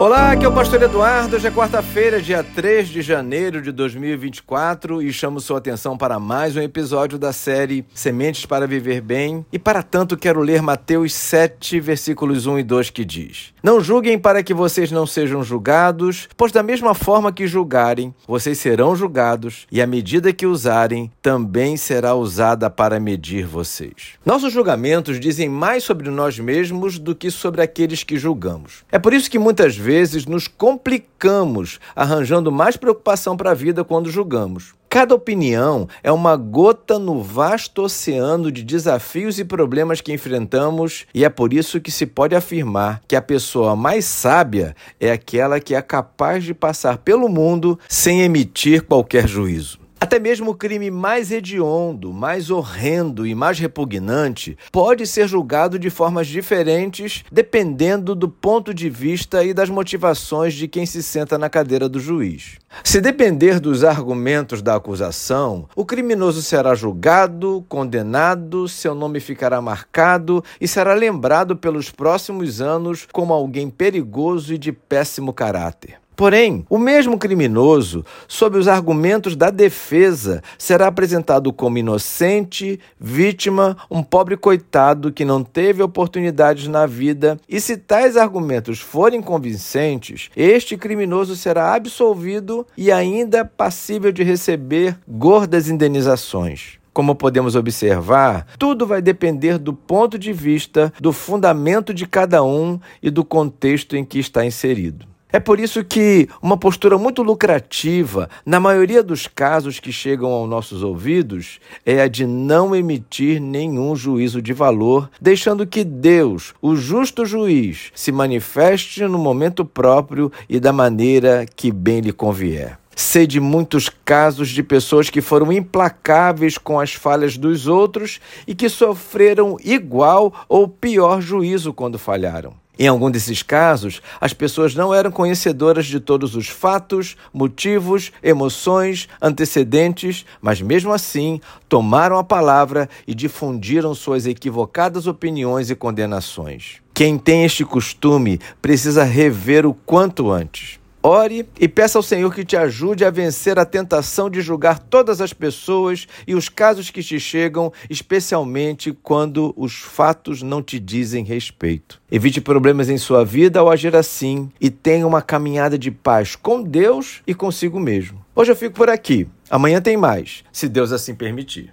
Olá, aqui é o Pastor Eduardo. Hoje é quarta-feira, dia 3 de janeiro de 2024 e chamo sua atenção para mais um episódio da série Sementes para Viver Bem. E para tanto quero ler Mateus 7, versículos 1 e 2 que diz: Não julguem para que vocês não sejam julgados, pois da mesma forma que julgarem, vocês serão julgados, e a medida que usarem também será usada para medir vocês. Nossos julgamentos dizem mais sobre nós mesmos do que sobre aqueles que julgamos. É por isso que muitas vezes vezes nos complicamos, arranjando mais preocupação para a vida quando julgamos. Cada opinião é uma gota no vasto oceano de desafios e problemas que enfrentamos, e é por isso que se pode afirmar que a pessoa mais sábia é aquela que é capaz de passar pelo mundo sem emitir qualquer juízo. Até mesmo o crime mais hediondo, mais horrendo e mais repugnante pode ser julgado de formas diferentes dependendo do ponto de vista e das motivações de quem se senta na cadeira do juiz. Se depender dos argumentos da acusação, o criminoso será julgado, condenado, seu nome ficará marcado e será lembrado pelos próximos anos como alguém perigoso e de péssimo caráter. Porém, o mesmo criminoso, sob os argumentos da defesa, será apresentado como inocente, vítima, um pobre coitado que não teve oportunidades na vida, e se tais argumentos forem convincentes, este criminoso será absolvido e ainda passível de receber gordas indenizações. Como podemos observar, tudo vai depender do ponto de vista, do fundamento de cada um e do contexto em que está inserido. É por isso que uma postura muito lucrativa, na maioria dos casos que chegam aos nossos ouvidos, é a de não emitir nenhum juízo de valor, deixando que Deus, o justo juiz, se manifeste no momento próprio e da maneira que bem lhe convier. Sei de muitos casos de pessoas que foram implacáveis com as falhas dos outros e que sofreram igual ou pior juízo quando falharam. Em algum desses casos, as pessoas não eram conhecedoras de todos os fatos, motivos, emoções, antecedentes, mas mesmo assim tomaram a palavra e difundiram suas equivocadas opiniões e condenações. Quem tem este costume precisa rever o quanto antes. Ore e peça ao Senhor que te ajude a vencer a tentação de julgar todas as pessoas e os casos que te chegam, especialmente quando os fatos não te dizem respeito. Evite problemas em sua vida ao agir assim e tenha uma caminhada de paz com Deus e consigo mesmo. Hoje eu fico por aqui. Amanhã tem mais, se Deus assim permitir.